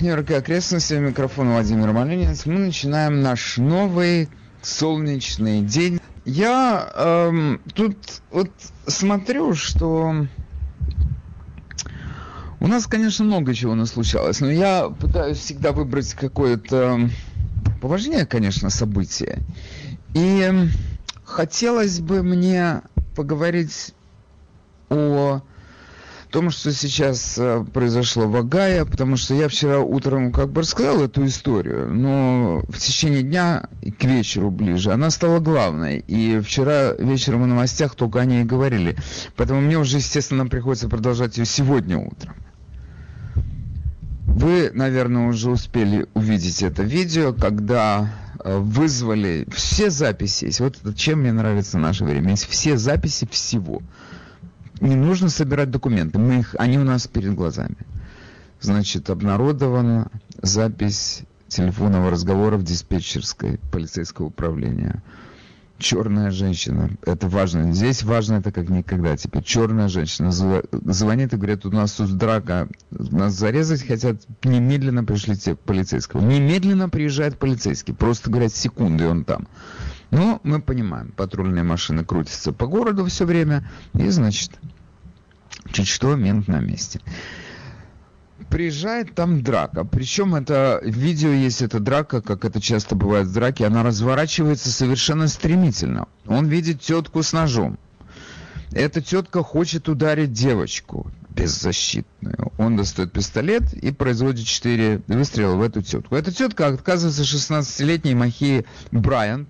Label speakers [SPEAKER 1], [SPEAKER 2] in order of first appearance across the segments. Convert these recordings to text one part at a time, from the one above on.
[SPEAKER 1] Нью-Йорк и окрестности. Микрофон Владимир Малинец. Мы начинаем наш новый солнечный день. Я эм, тут вот смотрю, что у нас, конечно, много чего нас случалось, но я пытаюсь всегда выбрать какое-то поважнее, конечно, событие. И хотелось бы мне поговорить о том, что сейчас э, произошло в Агае, потому что я вчера утром как бы рассказал эту историю, но в течение дня к вечеру ближе она стала главной. И вчера вечером в новостях только о ней говорили. Поэтому мне уже, естественно, приходится продолжать ее сегодня утром. Вы, наверное, уже успели увидеть это видео, когда э, вызвали все записи. Вот чем мне нравится наше время. Есть все записи всего не нужно собирать документы, мы их, они у нас перед глазами. Значит, обнародована запись телефонного разговора в диспетчерской полицейского управления. Черная женщина, это важно. Здесь важно это как никогда. Теперь черная женщина звонит и говорит, у нас тут драка, нас зарезать хотят, немедленно пришлите полицейского. Немедленно приезжает полицейский, просто говорят секунды, он там. Но мы понимаем, патрульные машины крутятся по городу все время, и, значит, чуть что, мент на месте. Приезжает там драка. Причем это видео есть эта драка, как это часто бывает в драке, она разворачивается совершенно стремительно. Он видит тетку с ножом. Эта тетка хочет ударить девочку беззащитную. Он достает пистолет и производит 4 выстрела в эту тетку. Эта тетка оказывается 16-летней Махи Брайант,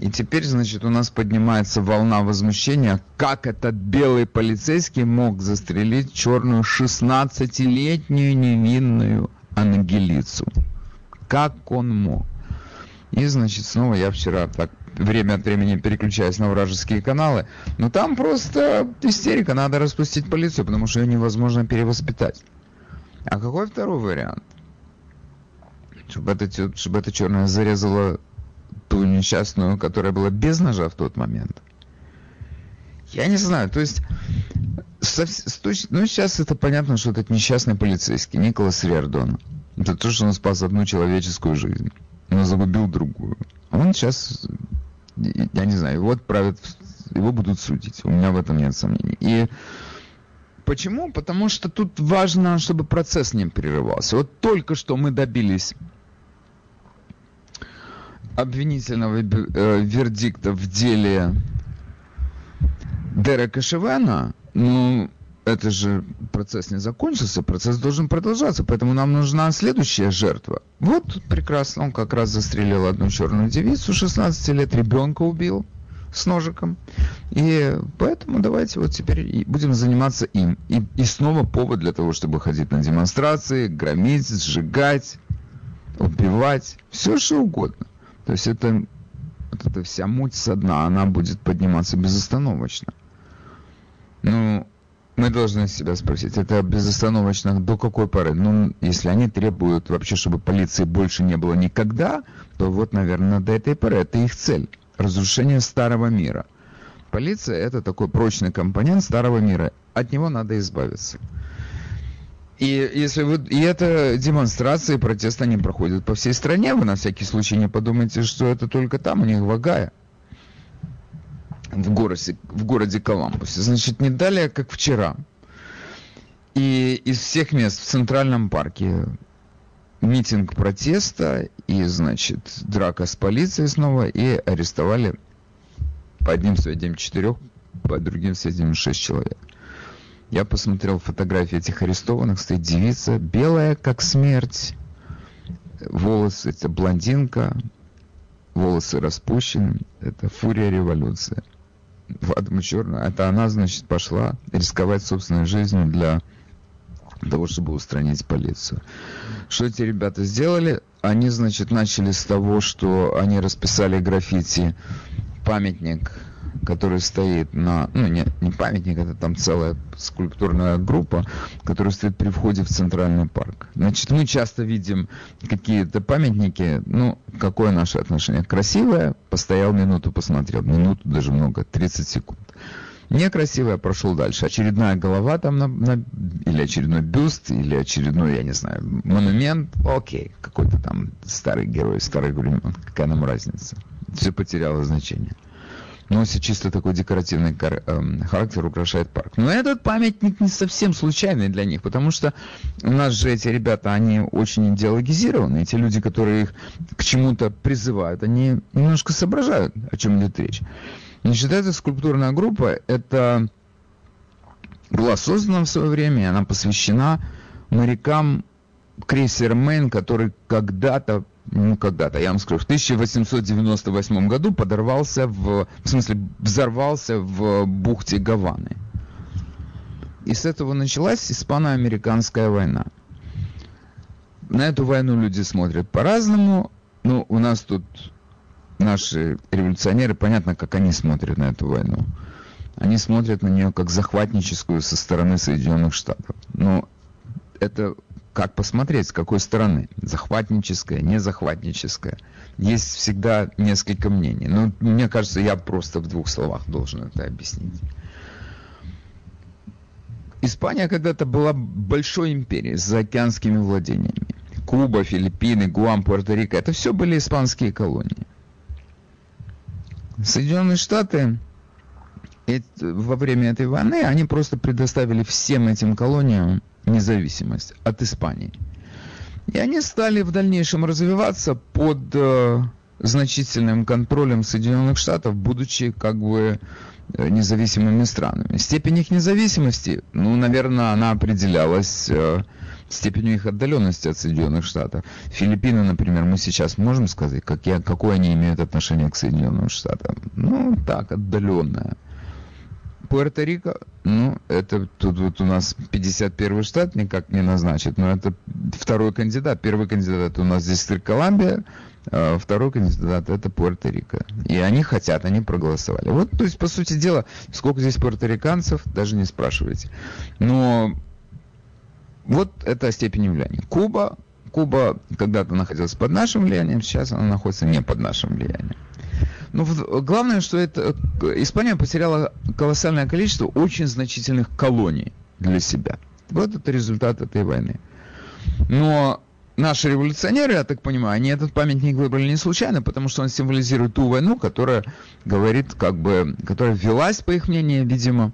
[SPEAKER 1] и теперь, значит, у нас поднимается волна возмущения, как этот белый полицейский мог застрелить черную 16-летнюю невинную ангелицу. Как он мог? И, значит, снова я вчера так время от времени переключаюсь на вражеские каналы, но там просто истерика, надо распустить полицию, потому что ее невозможно перевоспитать. А какой второй вариант? Чтобы эта, чтобы эта черная зарезала ту несчастную, которая была без ножа в тот момент. Я не знаю, то есть, со, ну сейчас это понятно, что этот несчастный полицейский, Николас Вердон, это то, что он спас одну человеческую жизнь, но загубил другую. Он сейчас, я не знаю, его отправят, его будут судить, у меня в этом нет сомнений. И почему? Потому что тут важно, чтобы процесс не прерывался. Вот только что мы добились обвинительного э, вердикта в деле Дерека Шивена, ну, это же процесс не закончился, процесс должен продолжаться, поэтому нам нужна следующая жертва. Вот прекрасно, он как раз застрелил одну черную девицу, 16 лет ребенка убил с ножиком. И поэтому давайте вот теперь будем заниматься им. И, и снова повод для того, чтобы ходить на демонстрации, громить, сжигать, убивать, все что угодно. То есть это, вот эта вся муть со дна, она будет подниматься безостановочно. Ну, мы должны себя спросить, это безостановочно до какой поры? Ну, если они требуют вообще, чтобы полиции больше не было никогда, то вот, наверное, до этой поры это их цель. Разрушение старого мира. Полиция это такой прочный компонент старого мира. От него надо избавиться. И если вы, и это демонстрации, протесты, они проходят по всей стране. Вы на всякий случай не подумайте, что это только там, у них Вагая. В городе, в городе Коламбусе. Значит, не далее, как вчера. И из всех мест в Центральном парке митинг протеста и, значит, драка с полицией снова, и арестовали по одним сведениям четырех, по другим сведениям шесть человек. Я посмотрел фотографии этих арестованных, стоит девица, белая, как смерть, волосы, это блондинка, волосы распущены, это фурия революции. Вадма Черная, это она, значит, пошла рисковать собственной жизнью для того, чтобы устранить полицию. Что эти ребята сделали? Они, значит, начали с того, что они расписали граффити памятник который стоит на, ну не, не памятник, это там целая скульптурная группа, которая стоит при входе в Центральный парк. Значит, мы часто видим какие-то памятники, ну, какое наше отношение? Красивое, постоял минуту, посмотрел, минуту даже много, 30 секунд. Некрасиво я прошел дальше. Очередная голова там, на, на, или очередной бюст, или очередной, я не знаю, монумент. Окей, какой-то там старый герой, старый времен. Какая нам разница? Все потеряло значение носит чисто такой декоративный эм, характер, украшает парк. Но этот памятник не совсем случайный для них, потому что у нас же эти ребята, они очень идеологизированы. Эти люди, которые их к чему-то призывают, они немножко соображают, о чем идет речь. Значит, эта скульптурная группа, это была создана в свое время, и она посвящена морякам крейсера Мейн, который когда-то когда-то, я вам скажу, в 1898 году подорвался в, в смысле, взорвался в бухте Гаваны. И с этого началась испано-американская война. На эту войну люди смотрят по-разному. Ну, у нас тут наши революционеры, понятно, как они смотрят на эту войну. Они смотрят на нее как захватническую со стороны Соединенных Штатов. Но это как посмотреть, с какой стороны. Захватническая, не захватническая. Есть всегда несколько мнений. Но мне кажется, я просто в двух словах должен это объяснить. Испания когда-то была большой империей с заокеанскими владениями. Куба, Филиппины, Гуам, Пуэрто-Рико – это все были испанские колонии. Соединенные Штаты во время этой войны, они просто предоставили всем этим колониям независимость от Испании. И они стали в дальнейшем развиваться под э, значительным контролем Соединенных Штатов, будучи как бы э, независимыми странами. Степень их независимости, ну, наверное, она определялась э, степенью их отдаленности от Соединенных Штатов. Филиппины, например, мы сейчас можем сказать, как я, какое они имеют отношение к Соединенным Штатам? Ну, так, отдаленное. Пуэрто-Рико, ну, это тут вот у нас 51 штат никак не назначит, но это второй кандидат. Первый кандидат у нас здесь Колумбия, а второй кандидат это Пуэрто-Рико. И они хотят, они проголосовали. Вот, то есть, по сути дела, сколько здесь пуэрториканцев, даже не спрашивайте. Но вот это степень влияния. Куба, Куба когда-то находилась под нашим влиянием, сейчас она находится не под нашим влиянием. Но ну, главное, что это Испания потеряла колоссальное количество очень значительных колоний для себя. Вот это результат этой войны. Но наши революционеры, я так понимаю, они этот памятник выбрали не случайно, потому что он символизирует ту войну, которая говорит, как бы, которая велась, по их мнению, видимо,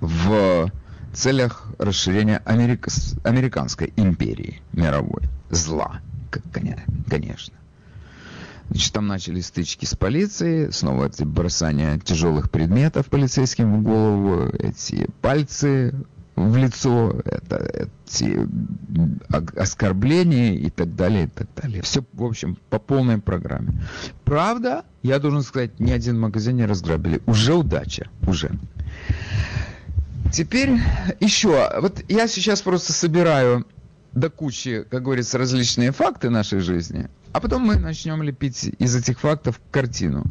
[SPEAKER 1] в целях расширения Америка, американской империи мировой. Зла, конечно. Значит, там начались стычки с полицией, снова эти бросания тяжелых предметов полицейским в голову, эти пальцы в лицо, это, эти оскорбления и так далее, и так далее. Все, в общем, по полной программе. Правда, я должен сказать, ни один магазин не разграбили. Уже удача, уже. Теперь еще, вот я сейчас просто собираю до кучи, как говорится, различные факты нашей жизни, а потом мы начнем лепить из этих фактов картину.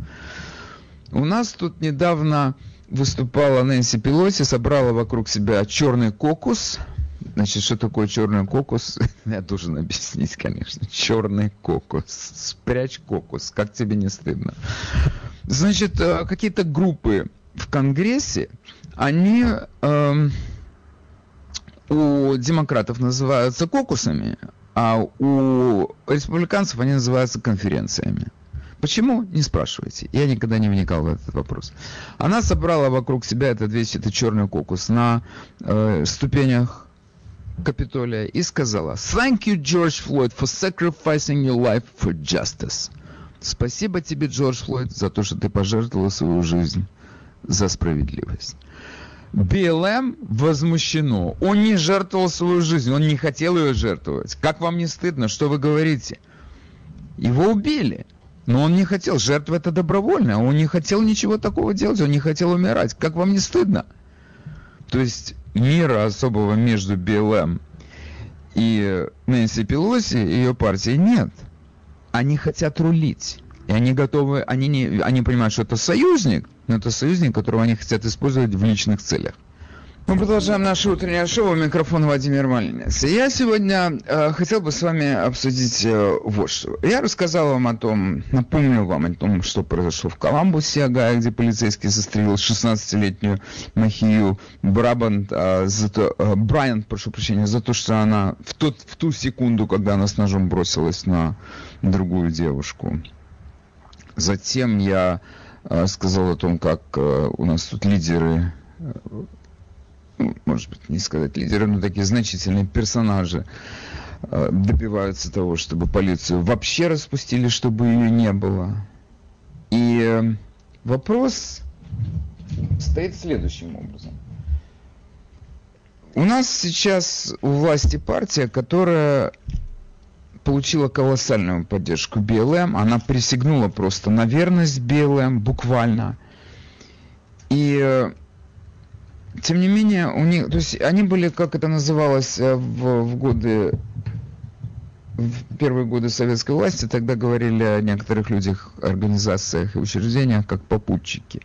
[SPEAKER 1] У нас тут недавно выступала Нэнси Пелоси, собрала вокруг себя черный кокус. Значит, что такое черный кокус? Я должен объяснить, конечно. Черный кокус. Спрячь кокус, как тебе не стыдно. Значит, э, какие-то группы в Конгрессе, они эм, у демократов называются кокусами, а у республиканцев они называются конференциями. Почему? Не спрашивайте. Я никогда не вникал в этот вопрос. Она собрала вокруг себя этот весь этот черный кокус на э, ступенях Капитолия и сказала «Thank you, George Floyd, for sacrificing your life for justice». Спасибо тебе, Джордж Флойд, за то, что ты пожертвовал свою жизнь за справедливость. БЛМ возмущено. Он не жертвовал свою жизнь, он не хотел ее жертвовать. Как вам не стыдно, что вы говорите? Его убили. Но он не хотел. Жертва это добровольно. Он не хотел ничего такого делать. Он не хотел умирать. Как вам не стыдно? То есть мира особого между БЛМ и Нэнси Пелоси и ее партией нет. Они хотят рулить. И они готовы, они, не, они понимают, что это союзник, но это союзник, которого они хотят использовать в личных целях. Мы продолжаем наше утреннее шоу. Микрофон Владимир Малинец. Я сегодня э, хотел бы с вами обсудить э, вот что. Я рассказал вам о том, напомнил вам о том, что произошло в Коламбусе, Агая, где полицейский застрелил 16-летнюю Махию Брабант, э, за то, э, Брайант, прошу прощения, за то, что она в, тот, в ту секунду, когда она с ножом бросилась на другую девушку. Затем я э, сказал о том, как э, у нас тут лидеры э, может быть, не сказать лидеры, но такие значительные персонажи добиваются того, чтобы полицию вообще распустили, чтобы ее не было. И вопрос стоит следующим образом. У нас сейчас у власти партия, которая получила колоссальную поддержку БЛМ. Она присягнула просто на верность БЛМ, буквально. И э, тем не менее, у них, то есть они были, как это называлось э, в, в годы, в первые годы советской власти, тогда говорили о некоторых людях, организациях и учреждениях, как попутчики.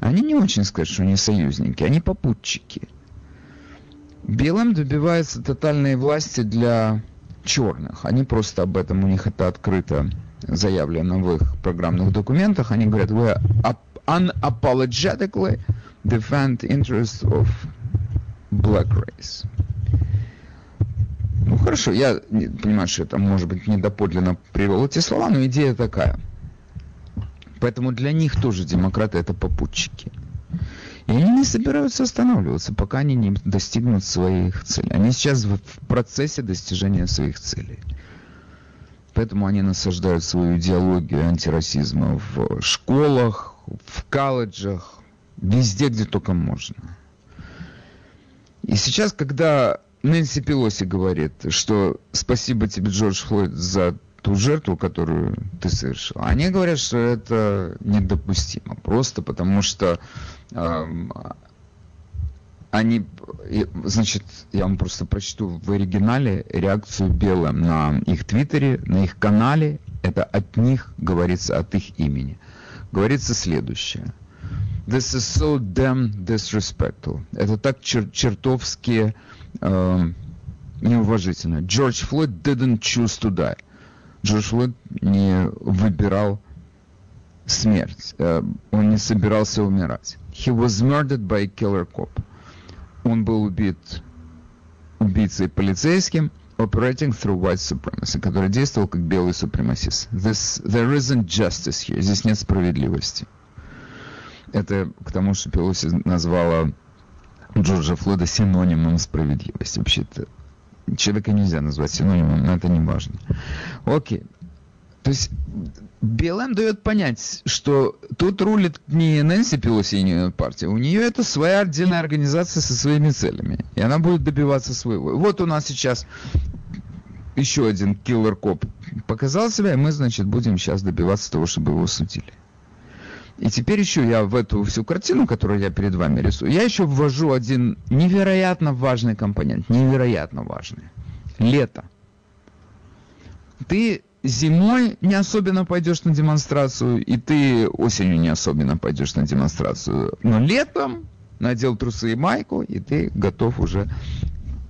[SPEAKER 1] Они не очень скажут, что они союзники, они попутчики. БЛМ добивается тотальной власти для черных. Они просто об этом, у них это открыто заявлено в их программных документах. Они говорят, we unapologetically defend interests of black race. Ну хорошо, я понимаю, что это может быть недоподлинно привел эти слова, но идея такая. Поэтому для них тоже демократы это попутчики. И они не собираются останавливаться, пока они не достигнут своих целей. Они сейчас в процессе достижения своих целей. Поэтому они насаждают свою идеологию антирасизма в школах, в колледжах, Везде, где только можно. И сейчас, когда Нэнси Пелоси говорит, что спасибо тебе, Джордж Флойд, за ту жертву, которую ты совершил, они говорят, что это недопустимо. Просто потому что они, значит, я вам просто прочту в оригинале реакцию Белла на их твиттере, на их канале. Это от них говорится, от их имени. Говорится следующее – This is so damn disrespectful. Это так чер чертовски э, неуважительно. Джордж Флойд didn't choose to die. Джордж Флойд не выбирал смерть. Э, он не собирался умирать. He was murdered by a killer cop. Он был убит убийцей полицейским, operating through white supremacy, который действовал как белый супремасист. This, there isn't justice here. Здесь нет справедливости это к тому, что Пелоси назвала Джорджа Флойда синонимом справедливости. Вообще-то человека нельзя назвать синонимом, но это не важно. Окей. То есть БЛМ дает понять, что тут рулит не Нэнси Пелоси и не партия, у нее это своя отдельная организация со своими целями, и она будет добиваться своего. Вот у нас сейчас еще один киллер-коп показал себя, и мы, значит, будем сейчас добиваться того, чтобы его судили. И теперь еще я в эту всю картину, которую я перед вами рисую, я еще ввожу один невероятно важный компонент, невероятно важный. Лето. Ты зимой не особенно пойдешь на демонстрацию, и ты осенью не особенно пойдешь на демонстрацию. Но летом надел трусы и майку, и ты готов уже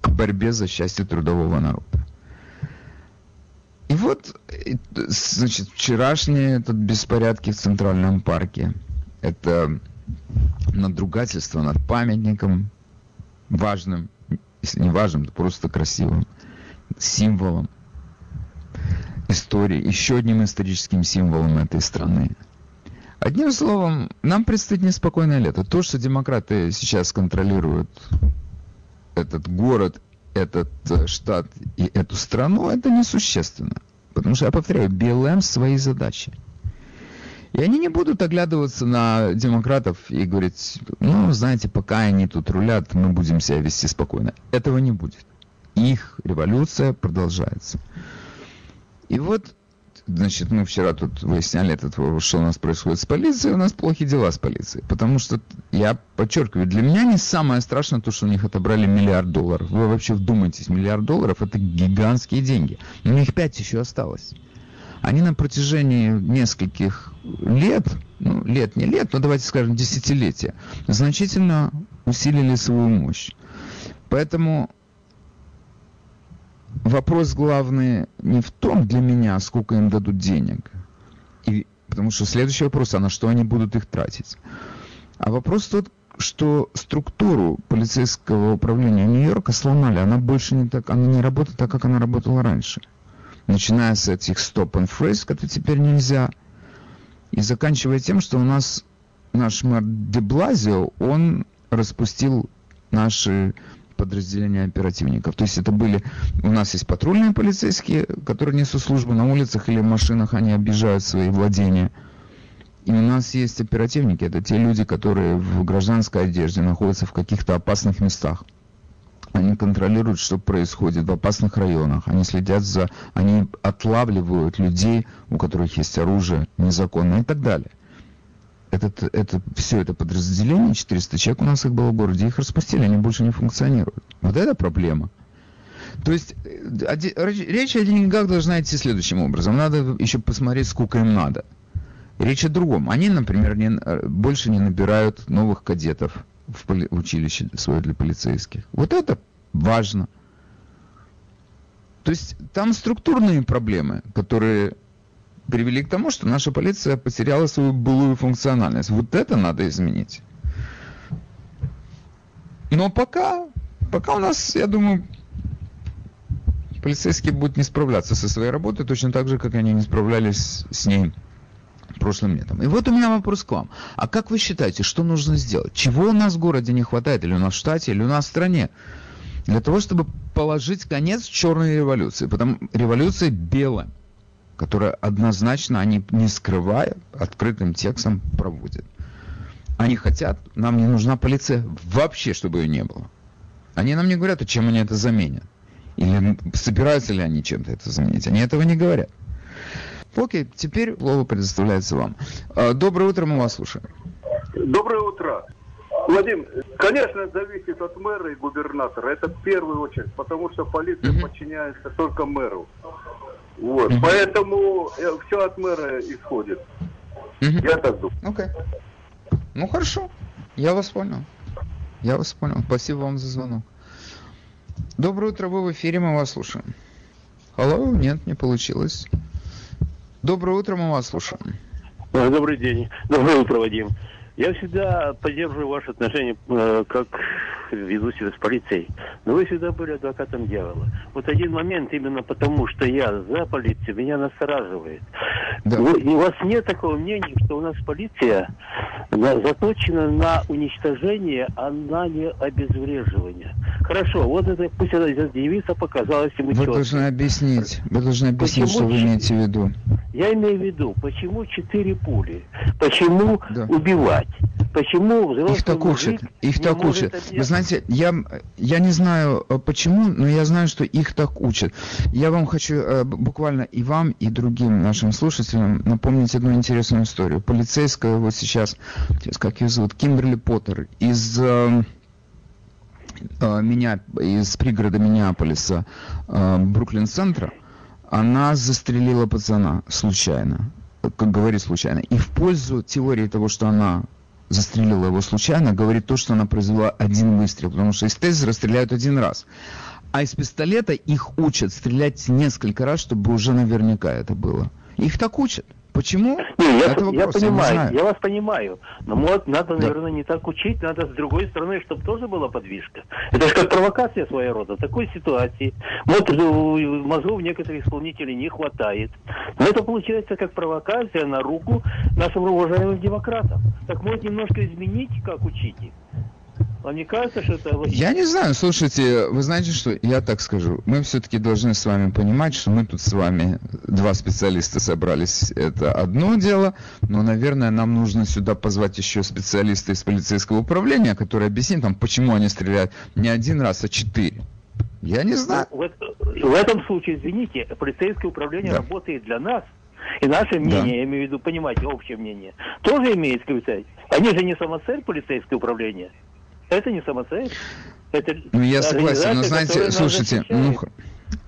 [SPEAKER 1] к борьбе за счастье трудового народа. И вот, значит, вчерашние тут беспорядки в Центральном парке. Это надругательство над памятником важным, если не важным, то просто красивым, символом истории, еще одним историческим символом этой страны. Одним словом, нам предстоит неспокойное лето. То, что демократы сейчас контролируют этот город этот э, штат и эту страну, это несущественно. Потому что, я повторяю, БЛМ свои задачи. И они не будут оглядываться на демократов и говорить, ну, знаете, пока они тут рулят, мы будем себя вести спокойно. Этого не будет. Их революция продолжается. И вот Значит, мы вчера тут выясняли этот что у нас происходит с полицией, у нас плохие дела с полицией. Потому что, я подчеркиваю, для меня не самое страшное то, что у них отобрали миллиард долларов. Вы вообще вдумайтесь, миллиард долларов это гигантские деньги. Но у них пять еще осталось. они на протяжении нескольких лет, ну, лет не лет, но давайте скажем десятилетия, значительно усилили свою мощь. Поэтому вопрос главный не в том для меня, сколько им дадут денег, и, потому что следующий вопрос, а на что они будут их тратить. А вопрос тот, что структуру полицейского управления Нью-Йорка сломали. Она больше не так, она не работает так, как она работала раньше. Начиная с этих stop and freeze, которые теперь нельзя, и заканчивая тем, что у нас наш мэр Деблазио, он распустил наши подразделения оперативников. То есть это были... У нас есть патрульные полицейские, которые несут службу на улицах или в машинах, они обижают свои владения – и у нас есть оперативники, это те люди, которые в гражданской одежде находятся в каких-то опасных местах. Они контролируют, что происходит в опасных районах. Они следят за... Они отлавливают людей, у которых есть оружие незаконно и так далее. Этот, это, все это подразделение, 400 человек у нас их было в городе, их распустили, они больше не функционируют. Вот это проблема. То есть э, речь о деньгах должна идти следующим образом. Надо еще посмотреть, сколько им надо. Речь о другом. Они, например, не, э, больше не набирают новых кадетов в поли, училище свое для полицейских. Вот это важно. То есть там структурные проблемы, которые привели к тому, что наша полиция потеряла свою былую функциональность. Вот это надо изменить. Но пока, пока у нас, я думаю, полицейские будут не справляться со своей работой точно так же, как они не справлялись с ней прошлым летом. И вот у меня вопрос к вам. А как вы считаете, что нужно сделать? Чего у нас в городе не хватает, или у нас в штате, или у нас в стране? Для того, чтобы положить конец черной революции. Потому революция белая, которая однозначно, они не скрывая, открытым текстом проводят. Они хотят, нам не нужна полиция вообще, чтобы ее не было. Они нам не говорят, а чем они это заменят. Или собираются ли они чем-то это заменить. Они этого не говорят. Окей, теперь слово предоставляется вам. А, доброе утро, мы вас слушаем.
[SPEAKER 2] Доброе утро. Владимир, конечно, зависит от мэра и губернатора. Это в первую очередь, потому что полиция uh-huh. подчиняется только мэру. Вот. Uh-huh. Поэтому э, все от мэра исходит. Uh-huh. Я так думаю.
[SPEAKER 1] Окей. Okay. Ну хорошо. Я вас понял. Я вас понял. Спасибо вам за звонок. Доброе утро, вы в эфире, мы вас слушаем. Алло, нет, не получилось. Доброе утро, мы вас слушаем.
[SPEAKER 3] Добрый день. Доброе утро, Вадим. Я всегда поддерживаю ваши отношения э, как веду себя с полицией. Но вы всегда были адвокатом дьявола. Вот один момент, именно потому, что я за полицию, меня настораживает. Да. Вы, у вас нет такого мнения, что у нас полиция заточена на уничтожение, а на не обезвреживание. Хорошо, вот это, пусть эта девица показалась ему
[SPEAKER 1] Вы должны объяснить, вы должны объяснить, почему, что вы имеете в виду.
[SPEAKER 3] Я имею в виду, почему четыре пули, почему да. убивать, почему
[SPEAKER 1] взрослый Их так учат, их так учат. Вы знаете, я, я не знаю э, почему, но я знаю, что их так учат. Я вам хочу э, буквально и вам, и другим нашим слушателям напомнить одну интересную историю. Полицейская вот сейчас, сейчас как ее зовут, Кимберли Поттер из э, меня, из пригорода Миннеаполиса, Бруклин-центра, она застрелила пацана случайно как говорит случайно. И в пользу теории того, что она застрелила его случайно, говорит то, что она произвела один выстрел, потому что из тезера стреляют один раз. А из пистолета их учат стрелять несколько раз, чтобы уже наверняка это было. Их так учат. Почему?
[SPEAKER 3] Не, я, это вопрос, я понимаю, я, я вас понимаю. Но вот надо, да. наверное, не так учить, надо с другой стороны, чтобы тоже была подвижка. Это же как провокация своего рода. В такой ситуации вот мозгов некоторых исполнителей не хватает. Но это получается как провокация на руку нашим уважаемым демократам. Так может немножко изменить, как учить их? Вам не кажется, что это
[SPEAKER 1] Я не знаю, слушайте, вы знаете что, я так скажу, мы все-таки должны с вами понимать, что мы тут с вами, два специалиста собрались, это одно дело, но, наверное, нам нужно сюда позвать еще специалиста из полицейского управления, который объяснит нам, почему они стреляют не один раз, а четыре. Я не знаю.
[SPEAKER 3] В, в этом случае, извините, полицейское управление да. работает для нас, и наше мнение, да. я имею в виду, понимаете, общее мнение, тоже имеет сказать. Они же не самоцель полицейское управление. Это не самоцель.
[SPEAKER 1] Это ну, я согласен, но знаете, слушайте, ну,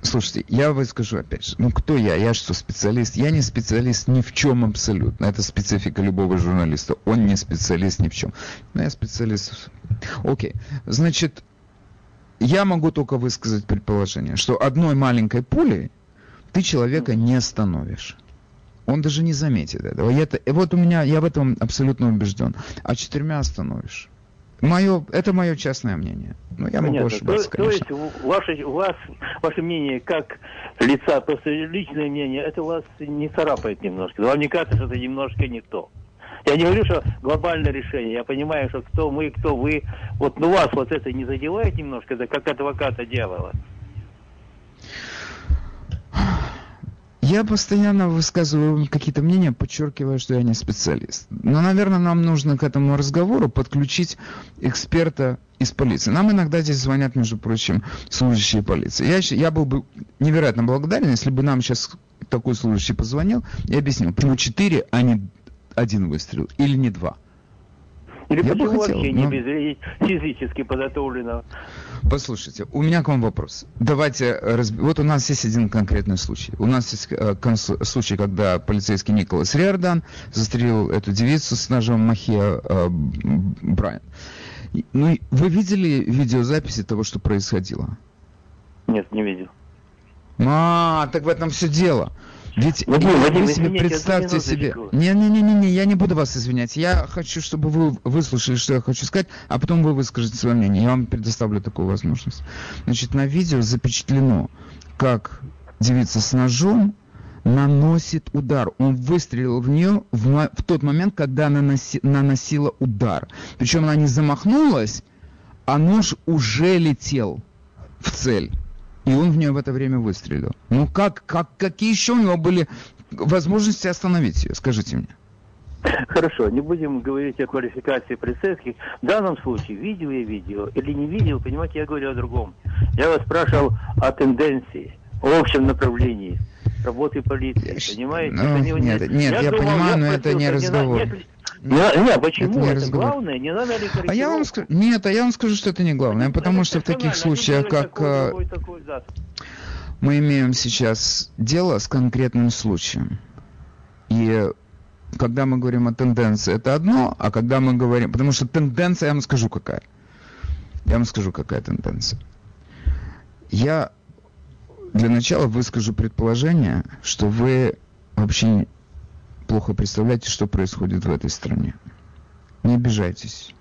[SPEAKER 1] Слушайте, я вам скажу опять же, ну кто я? Я что, специалист? Я не специалист ни в чем абсолютно. Это специфика любого журналиста. Он не специалист ни в чем. Но я специалист. Окей. Значит, я могу только высказать предположение, что одной маленькой пулей ты человека не остановишь. Он даже не заметит этого. Я, вот у меня, я в этом абсолютно убежден. А четырьмя остановишь. Мое, это мое частное мнение.
[SPEAKER 3] Но я Понятно. могу ошибаться, то, конечно. То есть ваше, у вас, ваше мнение как лица, просто личное мнение, это вас не царапает немножко. Вам не кажется, что это немножко не то? Я не говорю, что глобальное решение. Я понимаю, что кто мы, кто вы. Вот ну вас вот это не задевает немножко, это как адвоката дьявола.
[SPEAKER 1] Я постоянно высказываю какие-то мнения, подчеркивая, что я не специалист. Но, наверное, нам нужно к этому разговору подключить эксперта из полиции. Нам иногда здесь звонят, между прочим, служащие полиции. Я, я был бы невероятно благодарен, если бы нам сейчас такой служащий позвонил и объяснил, почему четыре, а не один выстрел, или не два.
[SPEAKER 3] Или я почему хотел, вообще но... не без физически подготовленного?
[SPEAKER 1] Послушайте, у меня к вам вопрос. Давайте, разб... вот у нас есть один конкретный случай. У нас есть э, конс... случай, когда полицейский Николас Риордан застрелил эту девицу с ножом Махия э, Брайан. Ну, вы видели видеозаписи того, что происходило?
[SPEAKER 3] Нет, не видел.
[SPEAKER 1] А, так в этом все дело. Ведь Вадим, вы, Вадим, вы себе представьте себе... Не-не-не-не, я не буду вас извинять. Я хочу, чтобы вы выслушали, что я хочу сказать, а потом вы выскажете свое мнение. Я вам предоставлю такую возможность. Значит, на видео запечатлено, как девица с ножом наносит удар. Он выстрелил в нее в, в тот момент, когда она наноси, наносила удар. Причем она не замахнулась, а нож уже летел в цель и он в нее в это время выстрелил. Ну как, как, какие еще у него были возможности остановить ее, скажите мне?
[SPEAKER 3] Хорошо, не будем говорить о квалификации полицейских. В данном случае, видел я видео или не видел, понимаете, я говорю о другом. Я вас спрашивал о тенденции, о общем направлении работы полиции, понимаете?
[SPEAKER 1] Ну, не, нет, нет, я, я думал, понимаю, я но это не разговор.
[SPEAKER 3] Нет, нет, нет, почему? Это, не это главное, не надо ли
[SPEAKER 1] А я вам скажу, нет, а я вам скажу, что это не главное, потому что в таких случаях, как такой, такой, да. мы имеем сейчас дело с конкретным случаем. И когда мы говорим о тенденции, это одно, а когда мы говорим... Потому что тенденция, я вам скажу какая. Я вам скажу, какая тенденция. Я для начала выскажу предположение, что вы вообще плохо представляете, что происходит в этой стране. Не обижайтесь.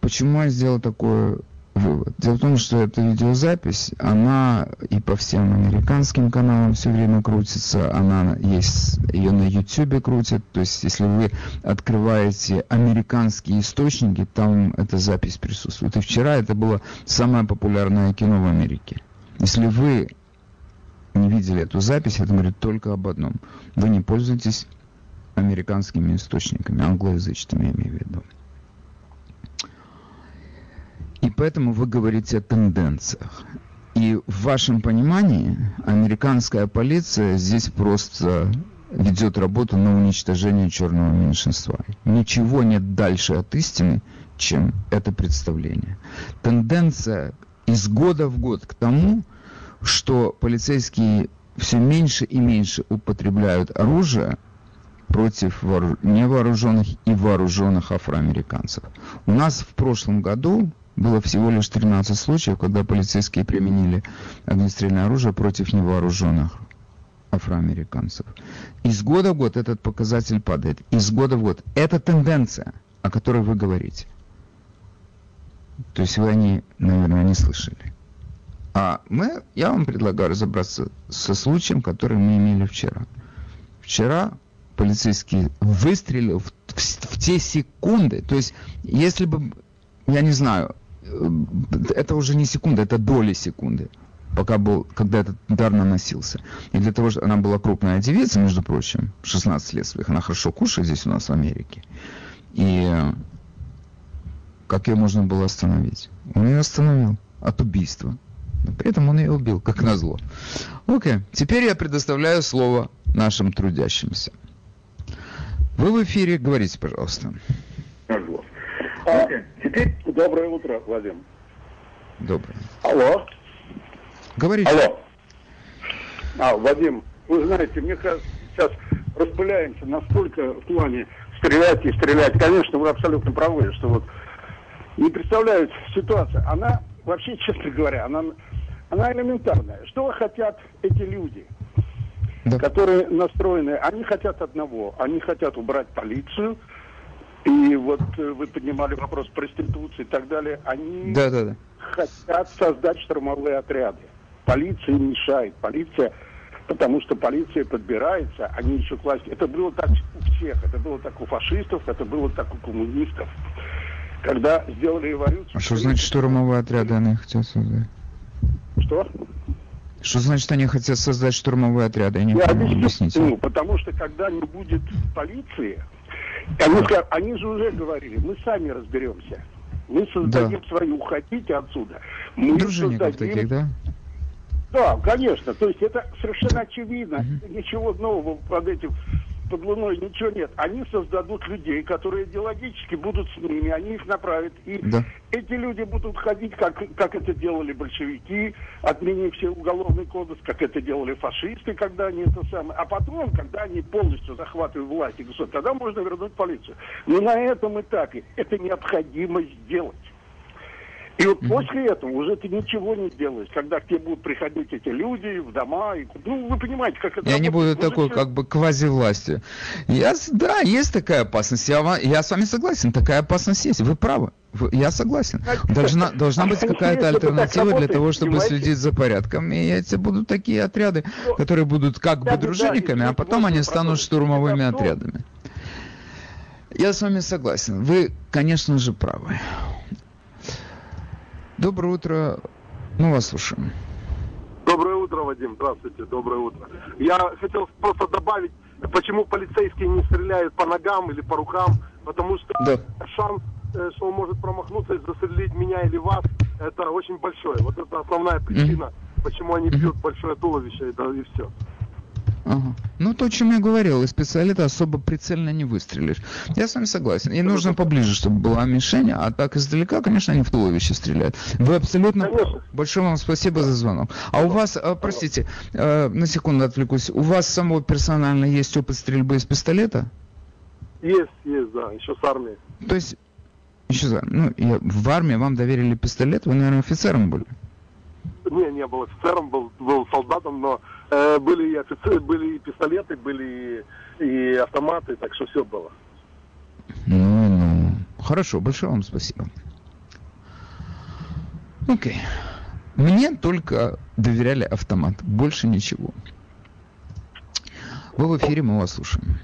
[SPEAKER 1] Почему я сделал такой вывод? Дело в том, что эта видеозапись, она и по всем американским каналам все время крутится, она есть, ее на YouTube крутят, то есть если вы открываете американские источники, там эта запись присутствует. И вчера это было самое популярное кино в Америке. Если вы не видели эту запись, это говорит только об одном. Вы не пользуетесь американскими источниками, англоязычными я имею в виду. И поэтому вы говорите о тенденциях. И в вашем понимании американская полиция здесь просто ведет работу на уничтожение черного меньшинства. Ничего нет дальше от истины, чем это представление. Тенденция из года в год к тому, что полицейские все меньше и меньше употребляют оружие против невооруженных и вооруженных афроамериканцев. У нас в прошлом году было всего лишь 13 случаев, когда полицейские применили огнестрельное оружие против невооруженных афроамериканцев. Из года в год этот показатель падает. Из года в год. Это тенденция, о которой вы говорите. То есть вы они, наверное, не слышали. А мы, я вам предлагаю разобраться со случаем, который мы имели вчера. Вчера полицейский выстрелил в, в, в те секунды. То есть, если бы, я не знаю, э, это уже не секунда, это доли секунды, пока был, когда этот удар наносился. И для того, чтобы она была крупная девица, между прочим, 16 лет своих, она хорошо кушает здесь у нас в Америке. И как ее можно было остановить? Он ее остановил от убийства. Но при этом он ее убил, как назло. Окей, теперь я предоставляю слово нашим трудящимся. Вы в эфире, говорите, пожалуйста.
[SPEAKER 2] Алло. А, теперь доброе утро, Владимир.
[SPEAKER 1] Доброе.
[SPEAKER 2] Алло.
[SPEAKER 1] Говорите.
[SPEAKER 2] Алло. А, Вадим, вы знаете, мне кажется, сейчас распыляемся настолько в плане стрелять и стрелять. Конечно, вы абсолютно правы, что вот не представляют ситуацию. Она, вообще, честно говоря, она, она элементарная. Что хотят эти люди, да. которые настроены? Они хотят одного. Они хотят убрать полицию. И вот э, вы поднимали вопрос проституции и так далее. Они да, да, да. хотят создать штурмовые отряды. Полиция мешает. Полиция потому что полиция подбирается, они еще к власти. Это было так у всех, это было так у фашистов, это было так у коммунистов. Когда сделали революцию...
[SPEAKER 1] А что значит штурмовые отряды они хотят создать?
[SPEAKER 2] Что?
[SPEAKER 1] Что значит они хотят создать штурмовые отряды? Я не Я
[SPEAKER 2] понимаю, объясните. Ну, потому что когда не будет полиции, они, они же уже говорили, мы сами разберемся. Мы создадим да. свои, уходите отсюда. Мы
[SPEAKER 1] Дружинников создадим... таких, да?
[SPEAKER 2] Да, конечно. То есть это совершенно очевидно. Угу. Ничего нового под этим под Луной ничего нет. Они создадут людей, которые идеологически будут с ними, они их направят. И да. эти люди будут ходить, как, как это делали большевики, отменив все уголовный кодекс, как это делали фашисты, когда они это самое. А потом, когда они полностью захватывают власть и государство, тогда можно вернуть полицию. Но на этом этапе это необходимо сделать. И вот mm-hmm. после этого уже ты ничего не делаешь, когда к тебе будут приходить эти люди в дома. И, ну, вы понимаете, как это
[SPEAKER 1] Я не буду такой, как бы, квази-властью. Я, да, есть такая опасность. Я, я с вами согласен, такая опасность есть. Вы правы. Я согласен. Должна, должна быть какая-то альтернатива для того, чтобы следить за порядком. И эти будут такие отряды, ну, которые будут как бы дружинниками, а потом они станут штурмовыми отрядами. Я с вами согласен. Вы, конечно же, правы. Доброе утро. Ну, вас слушаем.
[SPEAKER 4] Доброе утро, Вадим. Здравствуйте. Доброе утро. Я хотел просто добавить, почему полицейские не стреляют по ногам или по рукам. Потому что да. шанс, э, что он может промахнуться и застрелить меня или вас, это очень большой. Вот это основная причина, mm-hmm. почему они бьют большое туловище, да, и все.
[SPEAKER 1] Ага. Ну, то, о чем я говорил, из пистолета особо прицельно не выстрелишь. Я с вами согласен. И нужно поближе, чтобы была мишень, а так издалека, конечно, они в туловище стреляют. Вы абсолютно правы. Большое вам спасибо за звонок. А у вас, э, простите, э, на секунду отвлекусь, у вас самого персонально есть опыт стрельбы из пистолета?
[SPEAKER 4] Есть, есть, да, еще с армии.
[SPEAKER 1] То есть, еще за, ну, я, в армии вам доверили пистолет, вы, наверное, офицером были?
[SPEAKER 4] Не, не был офицером, был, был солдатом, но были и офицеры, были и пистолеты, были и, автоматы, так что все было.
[SPEAKER 1] Ну, ну, хорошо, большое вам спасибо. Окей. Мне только доверяли автомат, больше ничего. Вы в эфире, мы вас слушаем.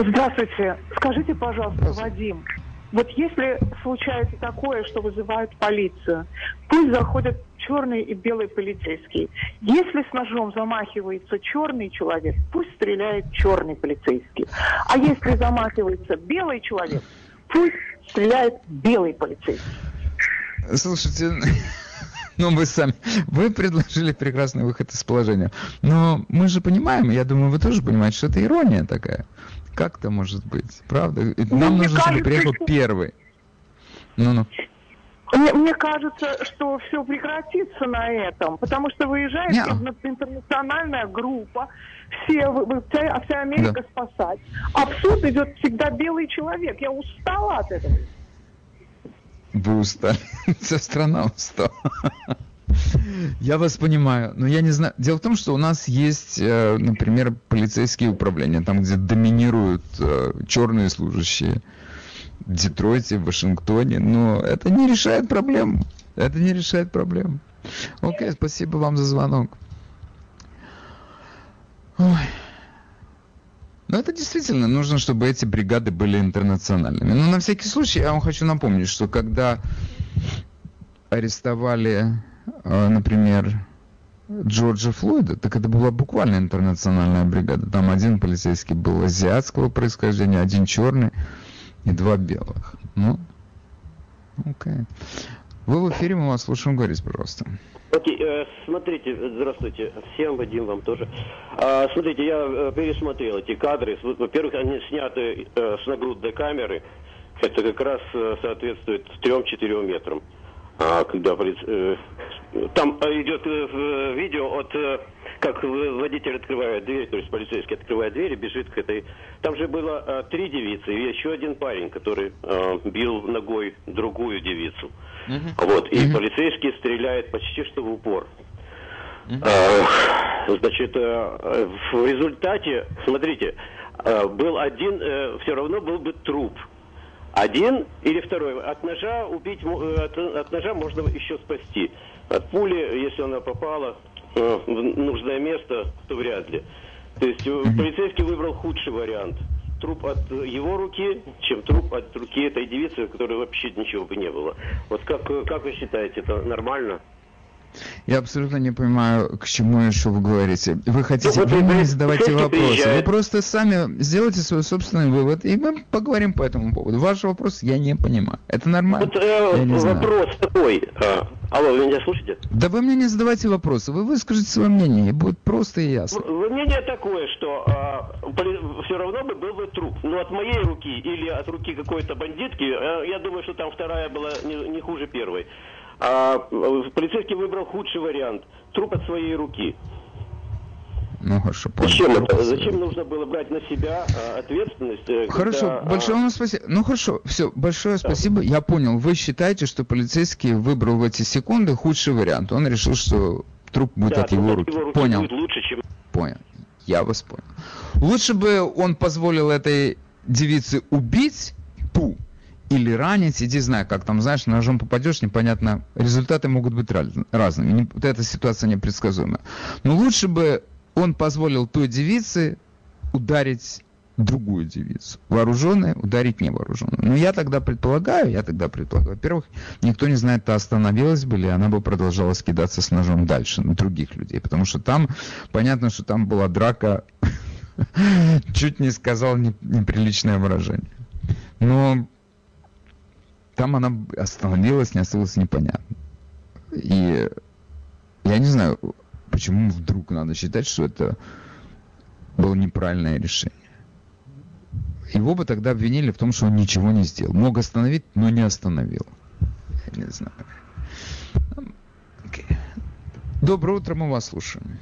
[SPEAKER 5] Здравствуйте. Скажите, пожалуйста, Вадим, вот если случается такое, что вызывают полицию, пусть заходят черный и белый полицейский. Если с ножом замахивается черный человек, пусть стреляет черный полицейский. А если замахивается белый человек, пусть стреляет белый полицейский.
[SPEAKER 1] Слушайте, ну вы сами, вы предложили прекрасный выход из положения. Но мы же понимаем, я думаю, вы тоже понимаете, что это ирония такая. Как это может быть? Правда? Нам ну, нужно, чтобы приехал что... первый.
[SPEAKER 5] Ну-ну. Мне, мне кажется, что все прекратится на этом, потому что выезжает Нет. интернациональная группа, все, вся, вся Америка да. спасать. А в суд идет всегда белый человек. Я устала от этого.
[SPEAKER 1] Вы устали. Вся страна устала. Я вас понимаю, но я не знаю. Дело в том, что у нас есть, э, например, полицейские управления, там, где доминируют э, черные служащие. В Детройте, в Вашингтоне, но это не решает проблем. Это не решает проблем. Окей, спасибо вам за звонок. Ой. Но это действительно нужно, чтобы эти бригады были интернациональными. Но на всякий случай я вам хочу напомнить, что когда арестовали например, Джорджа Флойда, так это была буквально интернациональная бригада. Там один полицейский был азиатского происхождения, один черный и два белых. Ну, окей. Вы в эфире, мы вас слушаем. Говорите, пожалуйста.
[SPEAKER 6] Окей, э, смотрите, здравствуйте, всем, Вадим, вам тоже. А, смотрите, я э, пересмотрел эти кадры. Во-первых, они сняты э, с нагрудной камеры. Это как раз э, соответствует 3-4 метрам. А, когда э, там идет э, видео от как водитель открывает дверь, то есть полицейский открывает дверь и бежит к этой... Там же было э, три девицы и еще один парень, который э, бил ногой другую девицу. Uh-huh. Вот, и uh-huh. полицейский стреляет почти что в упор. Uh-huh. Значит, э, в результате, смотрите, э, был один, э, все равно был бы труп. Один или второй. От ножа убить, от, от ножа можно еще спасти. От пули, если она попала в нужное место, то вряд ли. То есть полицейский выбрал худший вариант. Труп от его руки, чем труп от руки этой девицы, которой вообще ничего бы не было. Вот как, как вы считаете, это нормально?
[SPEAKER 1] Я абсолютно не понимаю, к чему еще вы говорите. Вы хотите, ну, вы мне не задавайте вопросы. Вы просто сами сделайте свой собственный вывод, и мы поговорим по этому поводу. Ваш вопрос я не понимаю. Это нормально? Вот,
[SPEAKER 6] э, вопрос знаю. такой. А, алло, вы меня слушаете?
[SPEAKER 1] Да вы мне не задавайте вопросы. Вы выскажите свое мнение, и будет просто и ясно.
[SPEAKER 6] Мнение такое, что а, все равно бы был бы труп. Но от моей руки или от руки какой-то бандитки, а, я думаю, что там вторая была не, не хуже первой. А полицейский выбрал худший вариант. Труп от своей руки.
[SPEAKER 1] Ну, хорошо,
[SPEAKER 6] понял. Зачем, это, зачем нужно было брать на себя а, ответственность?
[SPEAKER 1] Э, хорошо, когда, большое а... вам спасибо. Ну хорошо, все, большое да. спасибо. Я понял. Вы считаете, что полицейский выбрал в эти секунды худший вариант. Он решил, что труп будет да, от его руки. Его руки понял. Будет
[SPEAKER 6] лучше, чем...
[SPEAKER 1] Понял. Я вас понял. Лучше бы он позволил этой девице убить или ранить, иди знай, как там, знаешь, ножом попадешь, непонятно, результаты могут быть разными. Вот эта ситуация непредсказуемая. Но лучше бы он позволил той девице ударить другую девицу. Вооруженная ударить невооруженную. Но я тогда предполагаю, я тогда предполагаю, во-первых, никто не знает, то остановилась бы или она бы продолжала скидаться с ножом дальше на других людей. Потому что там, понятно, что там была драка, чуть не сказал неприличное выражение. Но там она остановилась, не осталось непонятно. И я не знаю, почему вдруг надо считать, что это было неправильное решение. Его бы тогда обвинили в том, что он ничего не сделал. Мог остановить, но не остановил. Я не знаю. Okay. Доброе утро, мы вас слушаем.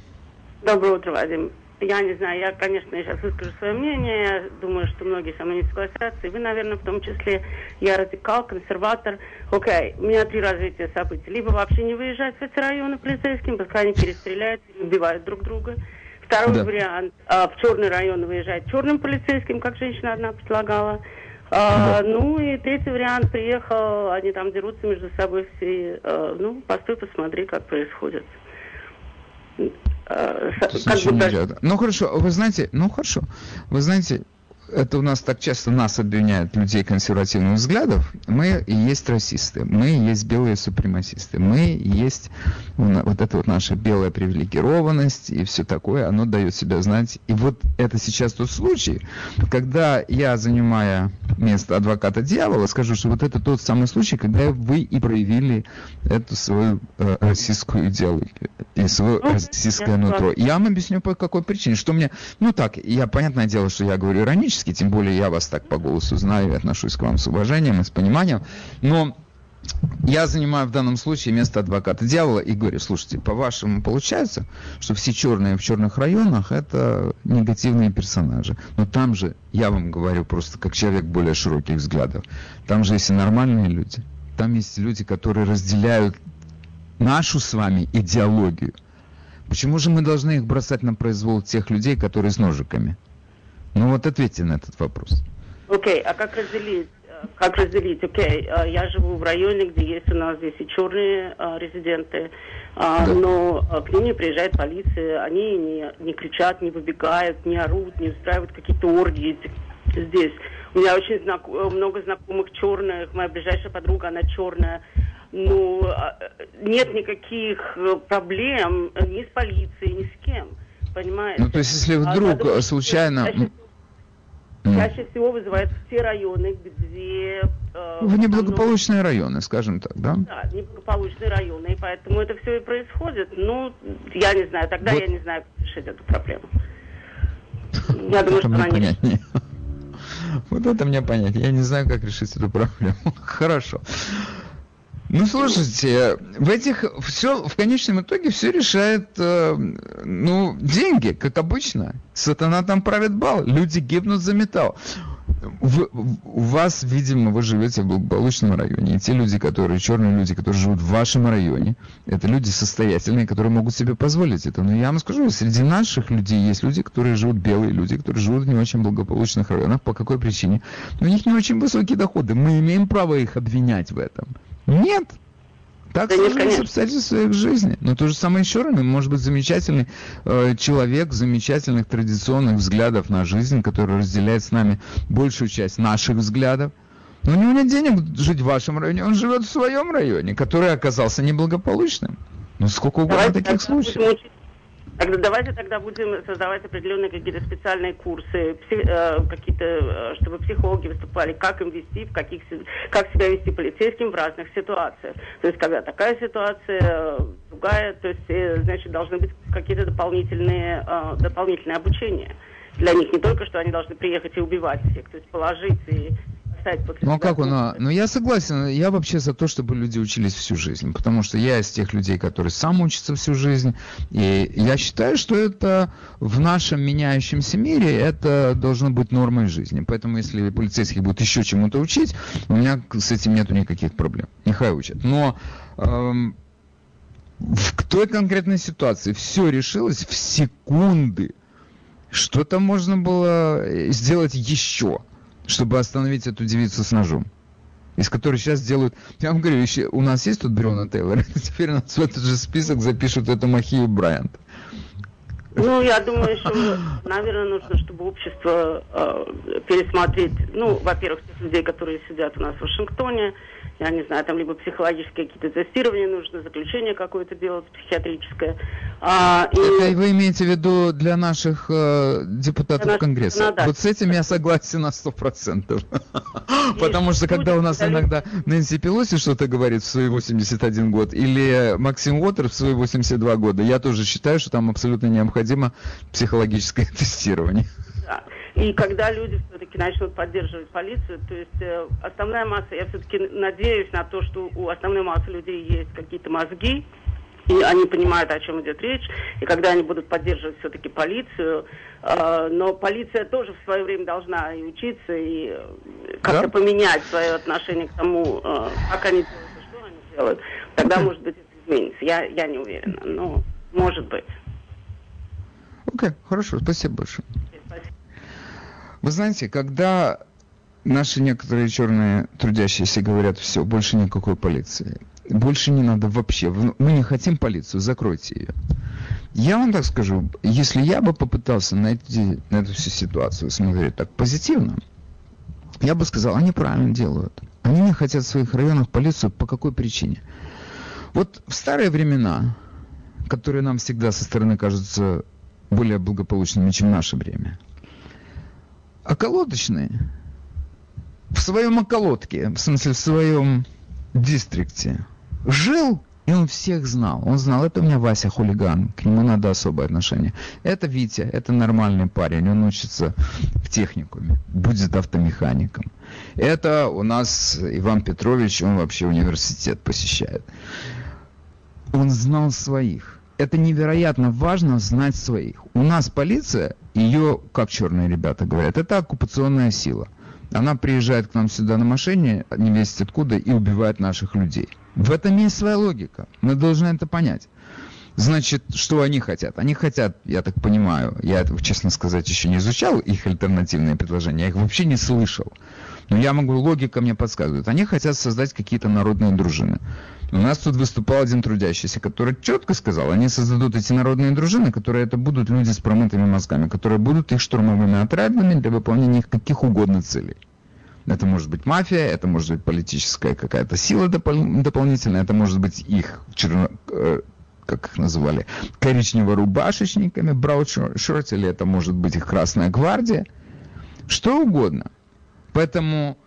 [SPEAKER 7] Доброе утро, Вадим. Я не знаю, я, конечно, сейчас выскажу свое мнение. Я думаю, что многие со мной не согласятся. И вы, наверное, в том числе. Я радикал, консерватор. Окей, okay. у меня три развития событий. Либо вообще не выезжать в эти районы полицейским, пускай они перестреляют, убивают друг друга. Второй да. вариант. А, в черный район выезжать черным полицейским, как женщина одна предлагала. А, да. Ну и третий вариант. Приехал, они там дерутся между собой все. А, ну, постой, посмотри, как происходит.
[SPEAKER 1] Э, как бы Ну хорошо, вы знаете, ну хорошо, вы знаете, это у нас так часто нас обвиняют людей консервативных взглядов, мы и есть расисты, мы и есть белые супремасисты, мы и есть вот эта вот наша белая привилегированность и все такое, оно дает себя знать. И вот это сейчас тот случай, когда я, занимая место адвоката дьявола, скажу, что вот это тот самый случай, когда вы и проявили эту свою э, российскую идеологию и свое ну, российское нутро. Я вам объясню по какой причине, что мне, ну так, я, понятное дело, что я говорю иронически, человеческий, тем более я вас так по голосу знаю и отношусь к вам с уважением и с пониманием, но я занимаю в данном случае место адвоката дьявола и говорю, слушайте, по-вашему получается, что все черные в черных районах это негативные персонажи. Но там же, я вам говорю просто как человек более широких взглядов, там же есть и нормальные люди. Там есть люди, которые разделяют нашу с вами идеологию. Почему же мы должны их бросать на произвол тех людей, которые с ножиками? Ну вот ответьте на этот вопрос.
[SPEAKER 7] Окей, okay, а как разделить? Как разделить? Окей, okay, я живу в районе, где есть у нас здесь и черные а, резиденты, а, да. но а, к ним не приезжает полиция, они не, не кричат, не выбегают, не орут, не устраивают какие-то оргии здесь. У меня очень знак... много знакомых черных, моя ближайшая подруга, она черная. Ну, а, нет никаких э, проблем ни с полицией, ни с кем понимаете?
[SPEAKER 1] Ну, то есть, если вдруг а, случайно... Чаще,
[SPEAKER 7] чаще всего вызывают все районы, где...
[SPEAKER 1] Э, в неблагополучные районы, скажем так, да?
[SPEAKER 7] Да, неблагополучные районы, и поэтому это все и происходит. Ну, я не знаю, тогда вот. я не знаю, как решить эту проблему.
[SPEAKER 1] Я думаю, что она не Вот это мне понятно. Я не знаю, как решить эту проблему. Хорошо. Ну, слушайте, в этих все в конечном итоге все решает, э, ну, деньги, как обычно. Сатана там правит бал, люди гибнут за металл. Вы, у вас, видимо, вы живете в благополучном районе. И те люди, которые, черные люди, которые живут в вашем районе, это люди состоятельные, которые могут себе позволить это. Но я вам скажу, среди наших людей есть люди, которые живут, белые люди, которые живут в не очень благополучных районах. По какой причине? У них не очень высокие доходы. Мы имеем право их обвинять в этом. Нет. Так да сложились обстоятельства их жизни. Но то же самое еще Рами, может быть замечательный э, человек, замечательных традиционных взглядов на жизнь, который разделяет с нами большую часть наших взглядов. Но у него нет денег жить в вашем районе, он живет в своем районе, который оказался неблагополучным. Ну сколько угодно таких случаев.
[SPEAKER 7] Тогда давайте тогда будем создавать определенные какие-то специальные курсы, псих, э, какие-то, э, чтобы психологи выступали, как им вести, в каких, как себя вести полицейским в разных ситуациях. То есть, когда такая ситуация, э, другая, то есть, э, значит, должны быть какие-то дополнительные, э, дополнительные обучения для них. Не только, что они должны приехать и убивать всех, то есть положить и
[SPEAKER 1] оставить после Ну а как он? А, ну я согласен, я вообще за то, чтобы люди учились всю жизнь, потому что я из тех людей, которые сам учатся всю жизнь, и я считаю, что это в нашем меняющемся мире это должно быть нормой жизни. Поэтому если полицейских будут еще чему-то учить, у меня с этим нету никаких проблем. Нехай учат. Но эм, в той конкретной ситуации все решилось в секунды. Что-то можно было сделать еще чтобы остановить эту девицу с ножом. Из которой сейчас делают... Я вам говорю, еще, у нас есть тут Брена Тейлор, теперь нас в этот же список запишут эту Махию Брайант.
[SPEAKER 7] Ну, я думаю, что, наверное, нужно, чтобы общество э, пересмотреть, ну, во-первых, тех людей, которые сидят у нас в Вашингтоне, я не знаю, там либо психологические какие-то тестирования нужно, заключение какое-то делать психиатрическое.
[SPEAKER 1] А, и... Это вы имеете в виду для наших э, депутатов для Конгресса? Ну, да. Вот с этим я согласен на сто процентов. Потому что когда у нас иногда Нэнси Пелоси что-то говорит в свои 81 год, или Максим Уотер в свои 82 года, я тоже считаю, что там абсолютно необходимо психологическое тестирование.
[SPEAKER 7] И когда люди все-таки начнут поддерживать полицию, то есть э, основная масса, я все-таки надеюсь на то, что у основной массы людей есть какие-то мозги, и они понимают, о чем идет речь, и когда они будут поддерживать все-таки полицию, э, но полиция тоже в свое время должна и учиться, и э, как-то да? поменять свое отношение к тому, э, как они делают и что они делают, тогда, может быть, это изменится. Я, я не уверена, но может быть.
[SPEAKER 1] Окей, okay, хорошо, спасибо большое. Вы знаете, когда наши некоторые черные трудящиеся говорят, все, больше никакой полиции, больше не надо вообще, мы не хотим полицию, закройте ее. Я вам так скажу, если я бы попытался найти на эту всю ситуацию смотреть так позитивно, я бы сказал, они правильно делают. Они не хотят в своих районах полицию по какой причине? Вот в старые времена, которые нам всегда со стороны кажутся более благополучными, чем наше время, околоточный в своем околотке, в смысле в своем дистрикте, жил, и он всех знал. Он знал, это у меня Вася хулиган, к нему надо особое отношение. Это Витя, это нормальный парень, он учится в техникуме, будет автомехаником. Это у нас Иван Петрович, он вообще университет посещает. Он знал своих это невероятно важно знать своих. У нас полиция, ее, как черные ребята говорят, это оккупационная сила. Она приезжает к нам сюда на машине, не весит откуда, и убивает наших людей. В этом есть своя логика. Мы должны это понять. Значит, что они хотят? Они хотят, я так понимаю, я, честно сказать, еще не изучал их альтернативные предложения, я их вообще не слышал. Но я могу, логика мне подсказывает. Они хотят создать какие-то народные дружины. У нас тут выступал один трудящийся, который четко сказал, они создадут эти народные дружины, которые это будут люди с промытыми мозгами, которые будут их штурмовыми отрядами для выполнения их каких угодно целей. Это может быть мафия, это может быть политическая какая-то сила допол- дополнительная, это может быть их черно, э, как их называли, коричнево-рубашечниками, браудшорт, или это может быть их Красная Гвардия, что угодно. Поэтому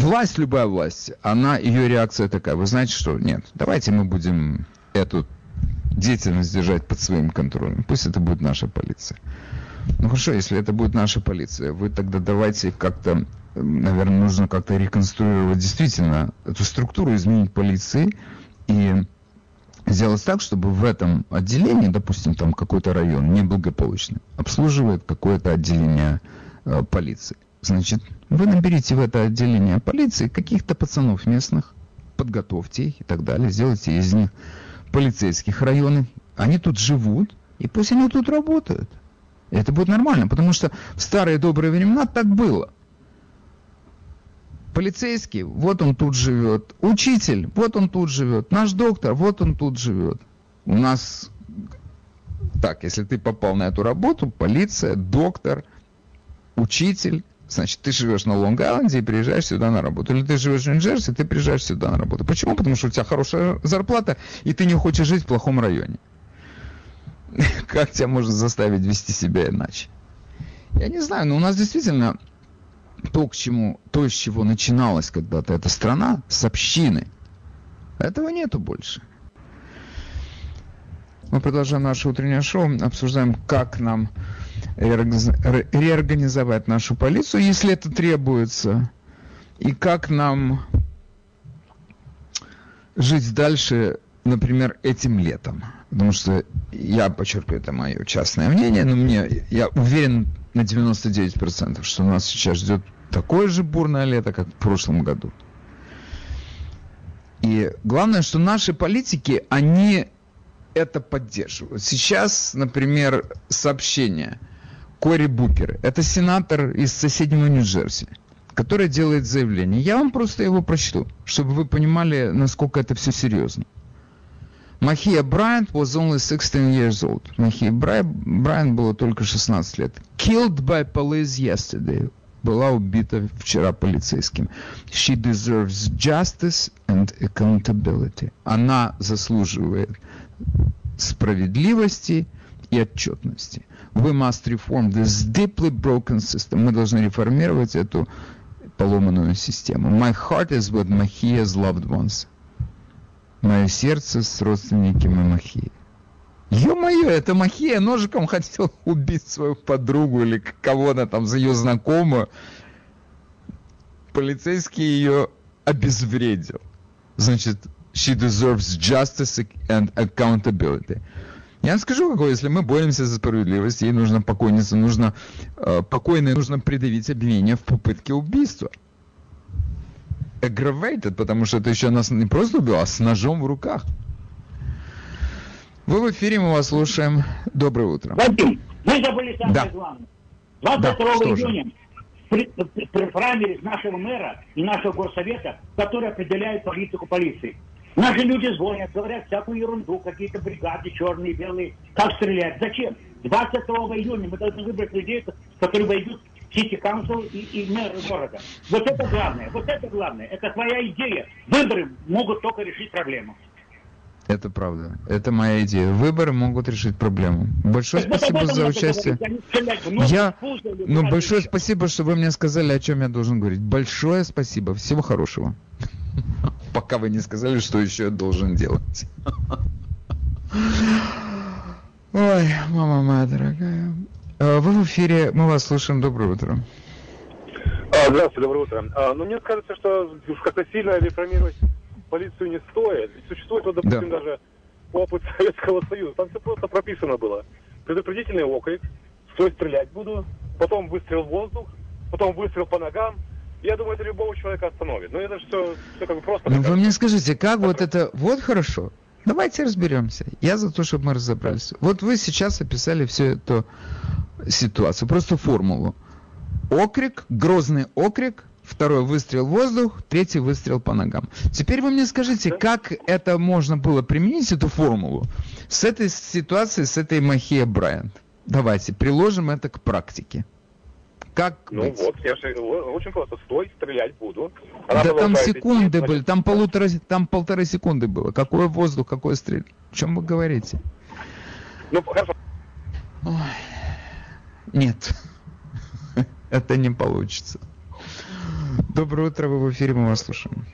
[SPEAKER 1] власть, любая власть, она, ее реакция такая, вы знаете что, нет, давайте мы будем эту деятельность держать под своим контролем, пусть это будет наша полиция. Ну хорошо, если это будет наша полиция, вы тогда давайте как-то наверное, нужно как-то реконструировать действительно эту структуру, изменить полиции и сделать так, чтобы в этом отделении, допустим, там какой-то район неблагополучный, обслуживает какое-то отделение э, полиции. Значит, вы наберите в это отделение полиции каких-то пацанов местных, подготовьте их и так далее, сделайте из них полицейских районов. Они тут живут, и пусть они тут работают. И это будет нормально, потому что в старые добрые времена так было. Полицейский, вот он тут живет. Учитель, вот он тут живет. Наш доктор, вот он тут живет. У нас так, если ты попал на эту работу, полиция, доктор, учитель, значит, ты живешь на Лонг-Айленде и приезжаешь сюда на работу. Или ты живешь в Нью-Джерси, ты приезжаешь сюда на работу. Почему? Потому что у тебя хорошая зарплата, и ты не хочешь жить в плохом районе. Как тебя можно заставить вести себя иначе? Я не знаю, но у нас действительно то, к чему, то, с чего начиналась когда-то эта страна, с общины, этого нету больше. Мы продолжаем наше утреннее шоу, обсуждаем, как нам реорганизовать нашу полицию, если это требуется, и как нам жить дальше, например, этим летом. Потому что я подчеркиваю, это мое частное мнение, но мне, я уверен на 99%, что нас сейчас ждет такое же бурное лето, как в прошлом году. И главное, что наши политики, они это поддерживают. Сейчас, например, сообщение Кори Букер, это сенатор из соседнего Нью-Джерси, который делает заявление. Я вам просто его прочту, чтобы вы понимали, насколько это все серьезно. Махия Брайант was only 16 years old. Махия Брайант было только 16 лет. Killed by police yesterday была убита вчера полицейским. She deserves justice and accountability. Она заслуживает справедливости и отчетности. We must reform this deeply broken system. Мы должны реформировать эту поломанную систему. My heart is with Mahia's loved ones. Мое сердце с родственниками Махии. Ё-моё, это Махия ножиком хотел убить свою подругу или кого-то там за ее знакомую. Полицейский ее обезвредил. Значит, she deserves justice and accountability. Я скажу, какой, если мы боремся за справедливость, ей нужно покойнице, нужно э, покойной нужно предъявить обвинение в попытке убийства. Aggravated, потому что это еще нас не просто убил, а с ножом в руках. Вы в эфире, мы вас слушаем. Доброе утро.
[SPEAKER 8] Вадим, вы забыли самое да. главное. 22 да, июня при, при, при праймере нашего мэра и нашего горсовета, который определяет политику полиции. Наши люди звонят, говорят всякую ерунду, какие-то бригады черные, белые, как стрелять. Зачем? 22 июня мы должны выбрать людей, которые войдут в Сити Council и, и мэр города. Вот это главное, вот это главное. Это твоя идея. Выборы могут только решить проблему.
[SPEAKER 1] Это правда. Это моя идея. Выборы могут решить проблему. Большое так спасибо вот за участие. Я, ну, большое спасибо, что вы мне сказали, о чем я должен говорить. Большое спасибо. Всего хорошего. Пока вы не сказали, что еще я должен делать. Ой, мама моя дорогая. А, вы в эфире, мы вас слушаем. Доброе утро.
[SPEAKER 4] А, здравствуйте, доброе утро. А, ну, мне кажется, что как-то сильно реформировать полицию не стоит. Существует, вот, допустим, да. даже опыт Советского Союза. Там все просто прописано было. Предупредительный окрик, стой стрелять буду, потом выстрел в воздух, потом выстрел по ногам. Я думаю, это любого человека остановит. Но это же все, все как бы просто...
[SPEAKER 1] Ну вы мне скажите, как вот это... Вот хорошо. Давайте разберемся. Я за то, чтобы мы разобрались. Вот вы сейчас описали всю эту ситуацию, просто формулу. Окрик, грозный окрик, второй выстрел в воздух, третий выстрел по ногам. Теперь вы мне скажите, как это можно было применить, эту формулу, с этой ситуацией, с этой Махия Брайант? Давайте, приложим это к практике. Как
[SPEAKER 4] ну быть? вот, я же очень просто, стой, стрелять буду.
[SPEAKER 1] Она да там секунды идти, были, там полутора, там полторы секунды было. Какой воздух, какой стрель? О чем вы говорите?
[SPEAKER 4] Ну, хорошо.
[SPEAKER 1] Ой. Нет, это не получится. Доброе утро, вы в эфире, мы вас слушаем.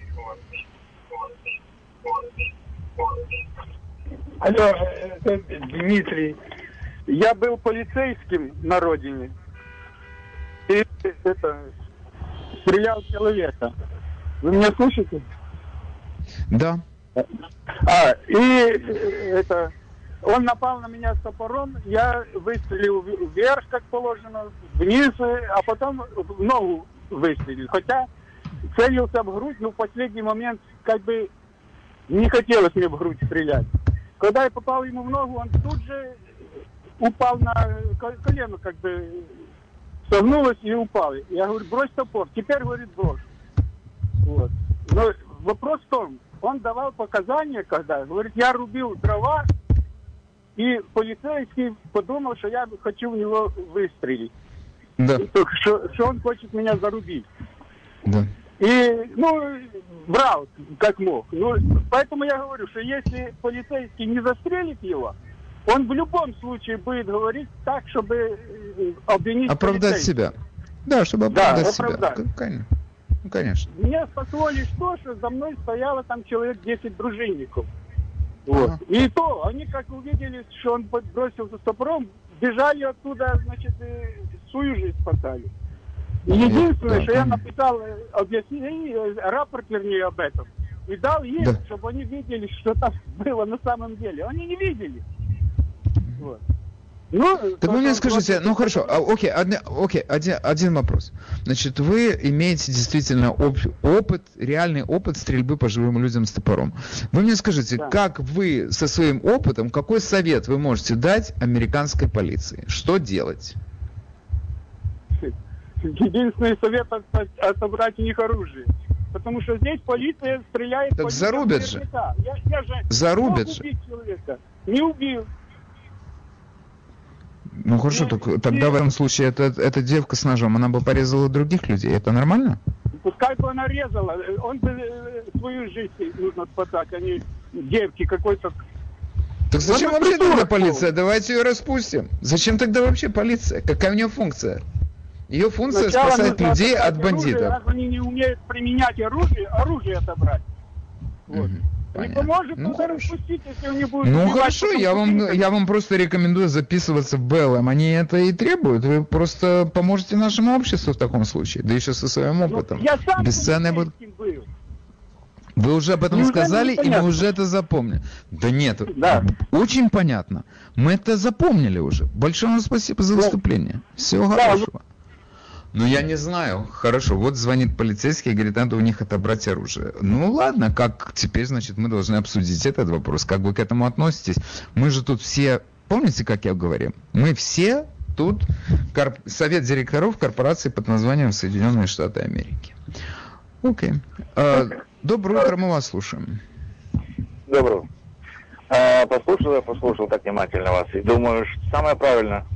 [SPEAKER 9] Алло, это Дмитрий. Я был полицейским на родине. И это стрелял человека. Вы меня слышите?
[SPEAKER 1] Да.
[SPEAKER 9] А, и э, это, он напал на меня с топором, я выстрелил вверх, как положено, вниз, а потом в ногу выстрелил. Хотя целился в грудь, но в последний момент как бы не хотелось мне в грудь стрелять. Когда я попал ему в ногу, он тут же упал на колено, как бы согнулось и упал. Я говорю, брось топор. Теперь, говорит, брось. Вот. Но вопрос в том, он давал показания, когда, говорит, я рубил дрова, и полицейский подумал, что я хочу в него выстрелить. Да. Что, что он хочет меня зарубить. Да. И, ну, брал, как мог. Ну, поэтому я говорю, что если полицейский не застрелит его, он в любом случае будет говорить так, чтобы э, обвинить
[SPEAKER 1] Оправдать себя. Да, чтобы оправдать да, себя. Оправдать. Конечно. Ну, конечно.
[SPEAKER 9] Меня спасло лишь то, что за мной стояло там человек 10 дружинников. Вот. Ага. И то, они как увидели, что он бросился топором, бежали оттуда, значит, и свою жизнь спасали. И единственное, да, что я написал э, объяснение, э, рапорт, вернее, об этом, и дал им, да. чтобы они видели, что там было на самом деле. Они не видели.
[SPEAKER 1] Вот. Ну, так вы мне скажите, ну хорошо, а, окей, один, окей один, один вопрос. Значит, вы имеете действительно оп, опыт, реальный опыт стрельбы по живым людям с топором. Вы мне скажите, да. как вы со своим опытом, какой совет вы можете дать американской полиции? Что делать?
[SPEAKER 9] Единственный совет – отобрать у них оружие. Потому что здесь полиция стреляет
[SPEAKER 1] так по зарубят же. Я, я же зарубят же.
[SPEAKER 9] Человека. Не убил.
[SPEAKER 1] Ну хорошо, так, тогда в этом случае эта, эта девка с ножом, она бы порезала других людей. Это нормально?
[SPEAKER 9] Пускай бы она резала. Он бы э, свою жизнь нужно спасать, а не девки какой-то
[SPEAKER 1] так зачем ну, вообще тогда полиция? Давайте ее распустим. Зачем тогда вообще полиция? Какая у нее функция? Ее функция Сначала спасать людей от бандитов.
[SPEAKER 9] Оружие, раз они не умеют применять оружие, оружие отобрать. Вот. Угу. Понятно. Не поможет, ну, хорошо. Распустить, если он не будет
[SPEAKER 1] ну хорошо, я вам, я вам просто рекомендую записываться в БЛМ. Они это и требуют. Вы просто поможете нашему обществу в таком случае. Да еще со своим ну, опытом. Ну, я сам Бесценный был. был. Вы уже об этом Неужели сказали, и мы уже это запомнили. Да нет, да. очень понятно. Мы это запомнили уже. Большое вам спасибо за выступление. Всего да, хорошего. Ну, я не знаю. Хорошо, вот звонит полицейский и говорит, надо у них отобрать оружие. Ну, ладно, как теперь, значит, мы должны обсудить этот вопрос. Как вы к этому относитесь? Мы же тут все, помните, как я говорил? Мы все тут корп... совет директоров корпорации под названием Соединенные Штаты Америки. Окей. А, доброе утро, мы вас слушаем.
[SPEAKER 10] Доброе. А, послушал я, послушал так внимательно вас. И думаю, что самое правильное –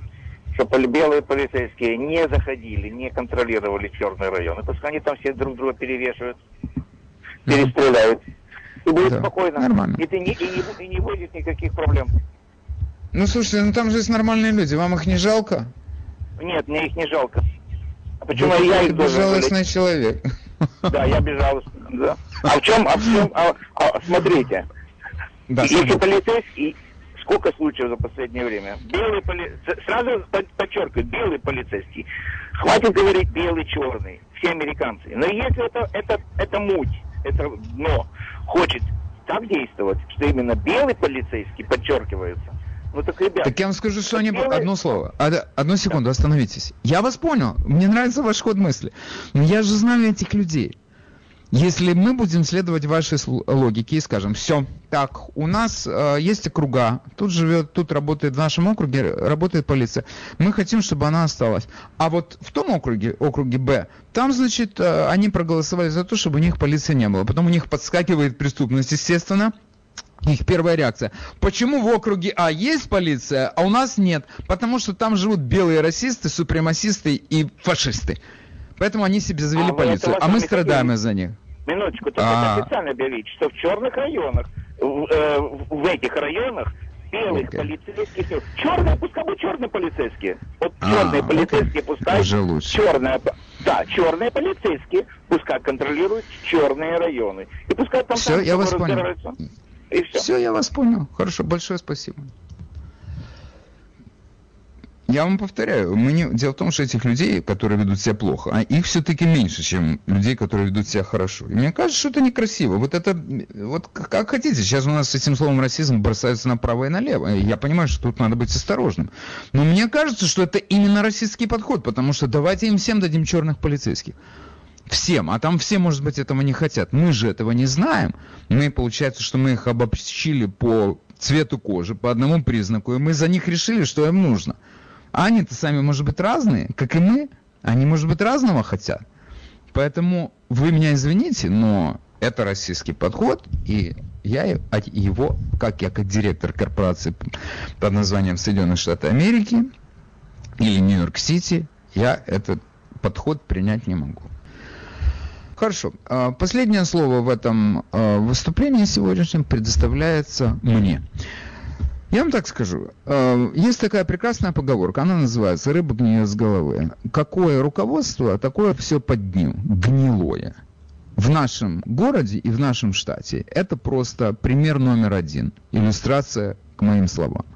[SPEAKER 10] чтобы белые полицейские не заходили, не контролировали черные районы. Пускай они там все друг друга перевешивают, перестреляют. И будет да, спокойно. Нормально. И, ты не, и, не, и не будет никаких проблем.
[SPEAKER 1] Ну, слушайте, ну там же есть нормальные люди. Вам их не жалко?
[SPEAKER 10] Нет, мне их не жалко.
[SPEAKER 1] А почему Вы я их безжалостный человек.
[SPEAKER 10] Да, я безжалостный, да. А в чем, а в чем, а, а, смотрите. Да, если полицейский, сколько случаев за последнее время. Белый поли... Сразу подчеркиваю, белый полицейский. Хватит говорить белый, черный. Все американцы. Но если это, это, это муть, это дно, хочет так действовать, что именно белый полицейский подчеркивается, ну так, ребят.
[SPEAKER 1] Так я вам скажу, что они... Белый... Одно слово. Одну секунду, остановитесь. Я вас понял. Мне нравится ваш ход мысли. Но я же знаю этих людей. Если мы будем следовать вашей логике и скажем, все, так, у нас э, есть округа, тут живет, тут работает в нашем округе, работает полиция, мы хотим, чтобы она осталась. А вот в том округе, округе Б, там, значит, э, они проголосовали за то, чтобы у них полиции не было. Потом у них подскакивает преступность, естественно, их первая реакция. Почему в округе А есть полиция, а у нас нет? Потому что там живут белые расисты, супремасисты и фашисты. Поэтому они себе завели а полицию, а мы страдаем из-за них.
[SPEAKER 10] Минуточку, только а... официально объявить, что в черных районах, в, э, в этих районах белых okay. полицейских, черные, пускай бы черные полицейские. Вот а, черные okay. полицейские пускай, Уже лучше. черные, да, черные полицейские пускай контролируют черные районы. И пускай там
[SPEAKER 1] все, я вас понял. И все. все, я вас понял. Хорошо, большое спасибо. Я вам повторяю, мы не... дело в том, что этих людей, которые ведут себя плохо, а их все-таки меньше, чем людей, которые ведут себя хорошо. И мне кажется, что это некрасиво. Вот это, вот как хотите, сейчас у нас с этим словом расизм бросаются направо и налево. Я понимаю, что тут надо быть осторожным. Но мне кажется, что это именно российский подход, потому что давайте им всем дадим черных полицейских. Всем. А там все, может быть, этого не хотят. Мы же этого не знаем. Мы, получается, что мы их обобщили по цвету кожи, по одному признаку, и мы за них решили, что им нужно. Они-то сами, может быть, разные, как и мы. Они, может быть, разного хотят. Поэтому вы меня извините, но это российский подход, и я его, как я как директор корпорации под названием Соединенные Штаты Америки или Нью-Йорк-Сити, я этот подход принять не могу. Хорошо. А, последнее слово в этом а, выступлении сегодняшнем предоставляется мне. Я вам так скажу. Э, есть такая прекрасная поговорка, она называется «рыба гниет с головы». Какое руководство, такое все под ним, гнилое. В нашем городе и в нашем штате это просто пример номер один, иллюстрация к моим словам.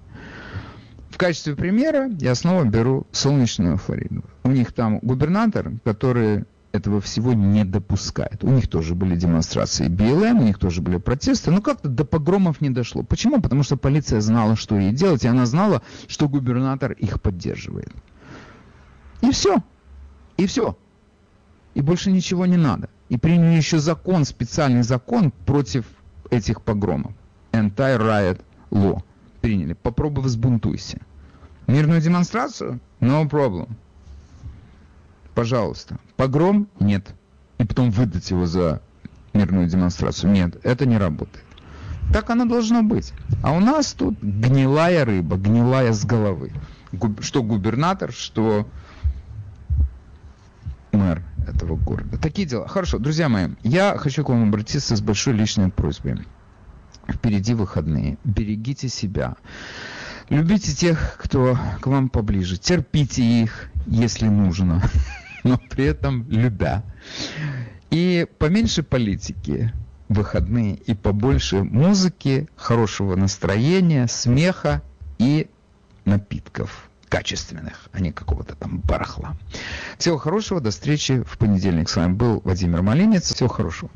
[SPEAKER 1] В качестве примера я снова беру солнечную Флориду. У них там губернатор, который этого всего не допускает. У них тоже были демонстрации БЛМ, у них тоже были протесты, но как-то до погромов не дошло. Почему? Потому что полиция знала, что ей делать, и она знала, что губернатор их поддерживает. И все. И все. И больше ничего не надо. И приняли еще закон, специальный закон против этих погромов. Anti-riot law. Приняли. Попробуй взбунтуйся. Мирную демонстрацию? No problem пожалуйста. Погром? Нет. И потом выдать его за мирную демонстрацию? Нет, это не работает. Так оно должно быть. А у нас тут гнилая рыба, гнилая с головы. Что губернатор, что мэр этого города. Такие дела. Хорошо, друзья мои, я хочу к вам обратиться с большой личной просьбой. Впереди выходные. Берегите себя. Любите тех, кто к вам поближе. Терпите их, если нужно. но при этом любя. И поменьше политики выходные, и побольше музыки, хорошего настроения, смеха и напитков качественных, а не какого-то там барахла. Всего хорошего, до встречи в понедельник. С вами был Владимир Малинец. Всего хорошего.